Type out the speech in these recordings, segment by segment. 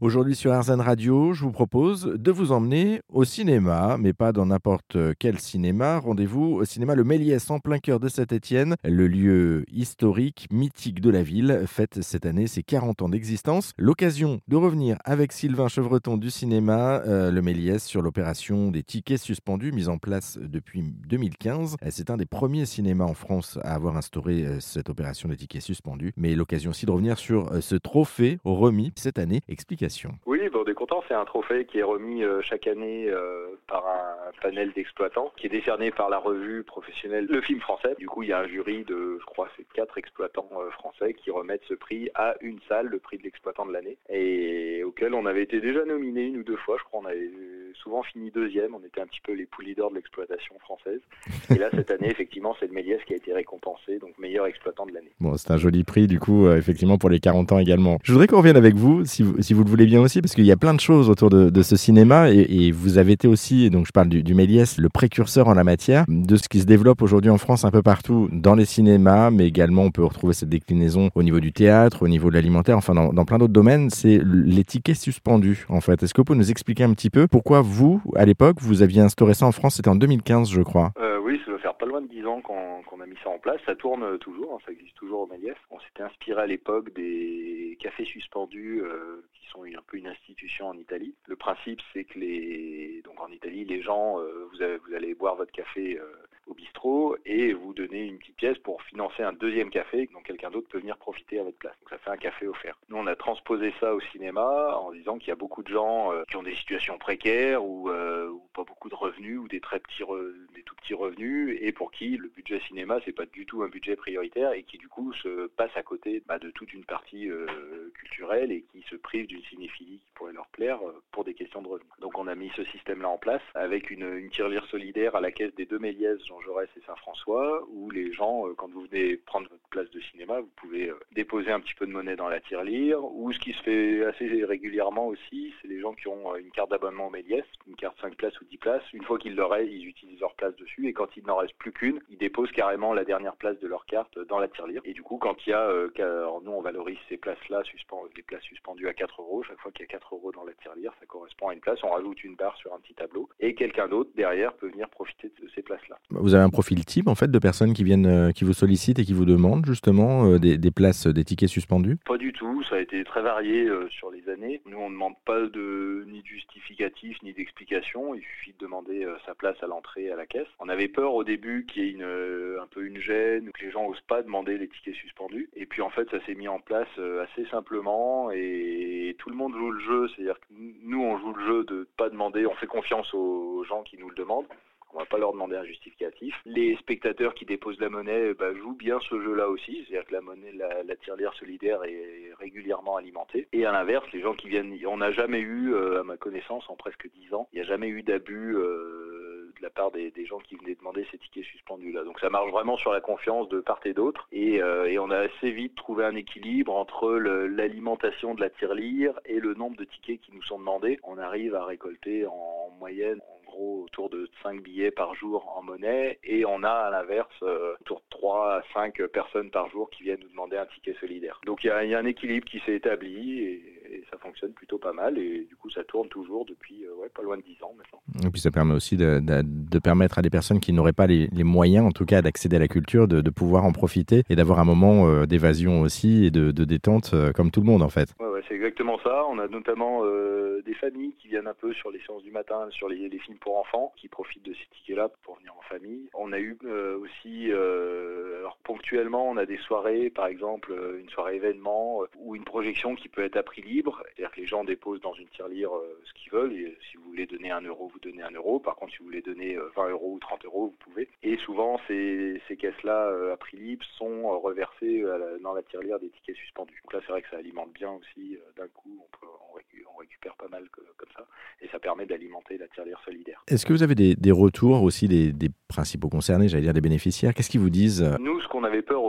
Aujourd'hui sur RZN Radio, je vous propose de vous emmener au cinéma, mais pas dans n'importe quel cinéma. Rendez-vous au cinéma Le Méliès en plein cœur de Saint-Étienne. Le lieu historique, mythique de la ville, fête cette année ses 40 ans d'existence. L'occasion de revenir avec Sylvain Chevreton du cinéma euh, Le Méliès sur l'opération des tickets suspendus mise en place depuis 2015. C'est un des premiers cinémas en France à avoir instauré euh, cette opération des tickets suspendus, mais l'occasion aussi de revenir sur euh, ce trophée remis cette année. Explication oui, bon, on est content. C'est un trophée qui est remis euh, chaque année euh, par un panel d'exploitants, qui est décerné par la revue professionnelle Le Film Français. Du coup, il y a un jury de, je crois, c'est quatre exploitants euh, français qui remettent ce prix à une salle, le prix de l'exploitant de l'année, et auquel on avait été déjà nominé une ou deux fois. Je crois on avait souvent fini deuxième. On était un petit peu les poulies d'or de l'exploitation française. Et là, cette année, effectivement, c'est le Méliès qui a été récompensé, donc meilleur exploitant de l'année. Bon, c'est un joli prix, du coup, effectivement, pour les 40 ans également. Je voudrais qu'on revienne avec vous, si vous, si vous le voulez bien aussi, parce qu'il y a plein de choses autour de, ce cinéma et, vous avez été aussi, donc je parle du, Méliès, le précurseur en la matière de ce qui se développe aujourd'hui en France un peu partout dans les cinémas, mais également on peut retrouver cette déclinaison au niveau du théâtre, au niveau de l'alimentaire, enfin dans, plein d'autres domaines, c'est les tickets suspendus en fait. Est-ce que vous pouvez nous expliquer un petit peu pourquoi vous, à l'époque, vous aviez instauré ça en France? C'était en 2015, je crois. Euh, oui, ça doit faire pas loin de 10 ans qu'on a mis ça en place. Ça tourne toujours, hein, ça existe toujours au Méliès. On s'était inspiré à l'époque des cafés suspendus euh, sont un peu une institution en Italie. Le principe, c'est que les donc en Italie, les gens, euh, vous, allez boire votre café euh, au bistrot et vous donnez une petite pièce pour financer un deuxième café dont quelqu'un d'autre peut venir profiter à votre place. Donc ça fait un café offert. Nous, on a transposé ça au cinéma en disant qu'il y a beaucoup de gens euh, qui ont des situations précaires ou, pas beaucoup de revenus ou des très petits des tout petits revenus et pour qui le budget cinéma c'est pas du tout un budget prioritaire et qui du coup se passe à côté bah, de toute une partie culturelle et qui se privent d'une cinéphilie leur plaire euh, pour des questions de revenus. Donc on a mis ce système-là en place avec une, tirelire solidaire à la caisse des deux Méliès, Jean Jaurès et Saint-François, où les gens, euh, quand vous venez prendre votre place de cinéma, vous pouvez euh, déposer un petit peu de monnaie dans la tirelire, ou ce qui se fait assez régulièrement aussi, c'est les gens qui ont une carte d'abonnement au Méliès, une carte 5 places ou 10 places, une fois qu'ils l'auraient, ils utilisent leur place dessus, et quand il n'en reste plus qu'une, ils déposent carrément la dernière place de leur carte dans la tirelire. Et du coup, quand il y a, nous on valorise ces places-là, les places suspendues à 4 euros, chaque fois qu'il y a 4 euros dans la tirelire, ça correspond à une place. On rajoute une barre sur un petit tableau et quelqu'un d'autre derrière peut venir profiter de ces places-là. Vous avez un profil type en fait de personnes qui viennent, euh, qui vous sollicitent et qui vous demandent justement euh, des, places, des tickets suspendus? Pas du tout. Ça a été très varié euh, sur les années. Nous, on ne demande pas de ni de justificatif ni d'explication. Il suffit de demander sa place à l'entrée à la caisse. On avait peur au début qu'il y ait une, un peu une gêne, que les gens n'osent pas demander les tickets suspendus. Et puis en fait, ça s'est mis en place assez simplement et tout le monde joue le jeu, c'est-à-dire que nous on joue le jeu de ne pas demander, on fait confiance aux gens qui nous le demandent. On va pas leur demander un justificatif. Les spectateurs qui déposent la monnaie bah, jouent bien ce jeu-là aussi, c'est-à-dire que la monnaie, la, tirelire solidaire est régulièrement alimentée. Et à l'inverse, les gens qui viennent, on n'a jamais eu, euh, à ma connaissance, en presque dix ans, il n'y a jamais eu d'abus. Euh, de la part des, gens qui venaient demander ces tickets suspendus là. Donc ça marche vraiment sur la confiance de part et d'autre et, euh, on a assez vite trouvé un équilibre entre l'alimentation de la tirelire et le nombre de tickets qui nous sont demandés. On arrive à récolter en moyenne en gros autour de 5 billets par jour en monnaie et on a à l'inverse euh, autour de 3 à 5 personnes par jour qui viennent nous demander un ticket solidaire. Donc il y, a un équilibre qui s'est établi ça fonctionne plutôt pas mal et du coup ça tourne toujours depuis euh, ouais, pas loin de 10 ans maintenant. Et puis ça permet aussi de, de, permettre à des personnes qui n'auraient pas les, les, moyens en tout cas d'accéder à la culture de, de, pouvoir en profiter et d'avoir un moment euh, d'évasion aussi et de, détente euh, comme tout le monde en fait. Ouais, c'est exactement ça. On a notamment des familles qui viennent un peu sur les séances du matin, sur les, films pour enfants, qui profitent de ces tickets-là pour venir en famille. On a eu aussi alors ponctuellement on a des soirées, par exemple une soirée événement ou une projection qui peut être à prix libre c'est-à-dire que les gens déposent dans une tirelire euh, ce qu'ils veulent, si vous voulez donner un euro, vous donnez un euro, par contre si vous voulez donner 20 euh, euros ou 30 euros, vous pouvez. Et souvent ces, ces caisses-là euh, à prix libre sont reversées dans la tirelire des tickets suspendus. Donc là c'est vrai que ça alimente bien aussi, d'un coup on, peut, on, récupère pas mal comme ça, et ça permet d'alimenter la tirelire solidaire. Est-ce que vous avez des, retours aussi des, des principaux concernés, j'allais dire des bénéficiaires? Qu'est-ce qu'ils vous disent? Nous, ce qu'on avait peur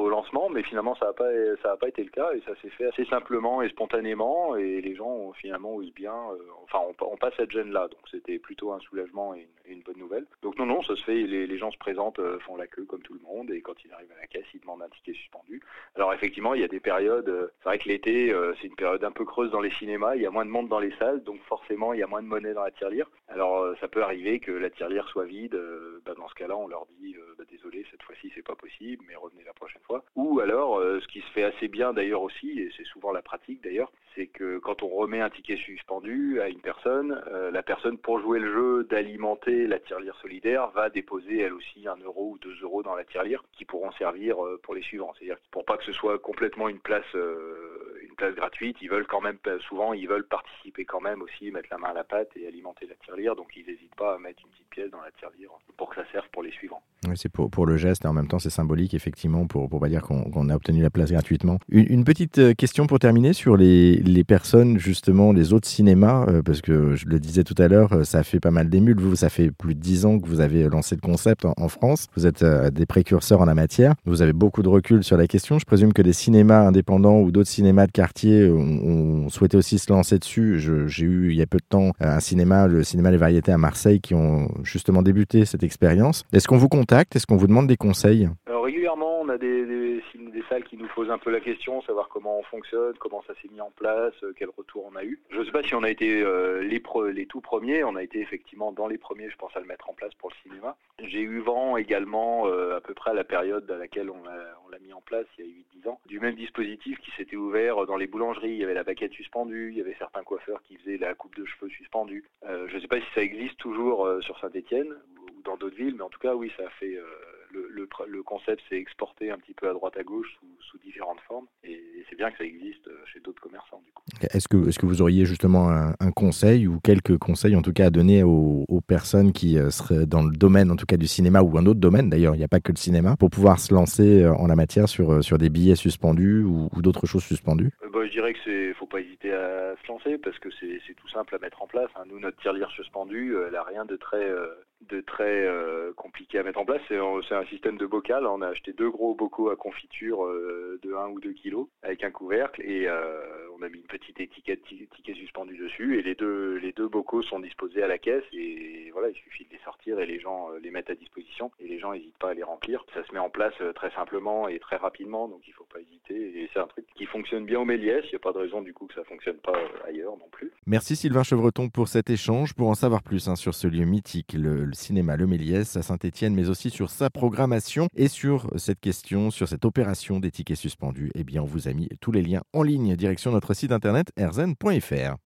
mais finalement ça n'a pas été le cas et ça s'est fait assez simplement et spontanément et les gens finalement osent bien. enfin, on, passe cette gêne là, donc c'était plutôt un soulagement et une, bonne nouvelle. Donc non non, ça se fait. Les, gens se présentent, font la queue comme tout le monde et quand ils arrivent à la caisse, ils demandent un ticket suspendu. Alors effectivement, il y a des périodes. c'est vrai que l'été, c'est une période un peu creuse dans les cinémas. Il y a moins de monde dans les salles, donc forcément il y a moins de monnaie dans la tirelire. Alors ça peut arriver que la tirelire soit vide. Bah, dans ce cas-là, on leur dit bah, désolé, cette fois-ci c'est pas possible, mais revenez la prochaine fois. Ou alors, ce qui se fait assez bien d'ailleurs aussi, et c'est souvent la pratique d'ailleurs, c'est que quand on remet un ticket suspendu à une personne, la personne pour jouer le jeu d'alimenter la tirelire solidaire va déposer elle aussi un euro ou deux euros dans la tirelire qui pourront servir pour les suivants. C'est-à-dire pour pas que ce soit complètement une place une place gratuite, ils veulent quand même souvent ils veulent participer quand même aussi, mettre la main à la pâte et alimenter la tirelire, donc ils n'hésitent pas à mettre une petite dans la tirelire pour que ça serve pour les suivants. Oui, c'est pour, le geste et en même temps c'est symbolique effectivement pour pour pas dire qu'on a obtenu la place gratuitement. Une, petite euh, question pour terminer sur les, les personnes justement les autres cinémas euh, parce que je le disais tout à l'heure euh, ça fait pas mal d'émules. Vous ça fait plus de dix ans que vous avez lancé le concept en, France. Vous êtes des précurseurs en la matière. Vous avez beaucoup de recul sur la question. Je présume que des cinémas indépendants ou d'autres cinémas de quartier ont, souhaité aussi se lancer dessus. J'ai eu il y a peu de temps un cinéma le cinéma Les Variétés à Marseille qui ont justement débuté cette expérience. Est-ce qu'on vous compte est-ce qu'on vous demande des conseils? On a des, salles qui nous posent un peu la question, savoir comment on fonctionne, comment ça s'est mis en place, euh, quel retour on a eu. Je ne sais pas si on a été euh, les, tout premiers, on a été effectivement dans les premiers, je pense, à le mettre en place pour le cinéma. J'ai eu vent également, euh, à peu près à la période à laquelle on l'a mis en place, il y a 8-10 ans, du même dispositif qui s'était ouvert dans les boulangeries. Il y avait la baguette suspendue, il y avait certains coiffeurs qui faisaient la coupe de cheveux suspendue. je ne sais pas si ça existe toujours sur Saint-Etienne dans d'autres villes, mais en tout cas, oui, ça a fait. Le, concept s'est exporté un petit peu à droite à gauche différentes formes, et, c'est bien que ça existe euh, chez d'autres commerçants du coup. Est-ce que, est-ce que vous auriez justement un, conseil ou quelques conseils en tout cas à donner aux, personnes qui euh, seraient dans le domaine en tout cas du cinéma ou un autre domaine d'ailleurs, il n'y a pas que le cinéma, pour pouvoir se lancer en la matière sur, sur des billets suspendus ou, d'autres choses suspendues? Bah, Je dirais que c'est faut pas hésiter à se lancer parce que c'est, tout simple à mettre en place. Hein. Nous, notre tirelire suspendue, elle n'a rien de très de très euh, compliqué à mettre en place. C'est un système de bocal. On a acheté deux gros bocaux à confiture euh, de 1 ou 2 kilos avec un couvercle et euh, on a mis une petite étiquette ticket suspendu dessus et les deux les deux bocaux sont disposés à la caisse et voilà il suffit de les sortir et les gens les mettent à disposition et les gens n'hésitent pas à les remplir. Ça se met en place très simplement et très rapidement donc il faut pas hésiter et c'est un truc qui fonctionne bien au Méliès. Il n'y a pas de raison du coup que ça fonctionne pas ailleurs non plus. Merci Sylvain Chevreton pour cet échange. Pour en savoir plus hein, sur ce lieu mythique, le le cinéma Le Méliès à Saint-Étienne, mais aussi sur sa programmation et sur cette question, sur cette opération des tickets suspendus. Eh bien, on vous a mis tous les liens en ligne, direction notre site internet erzen.fr.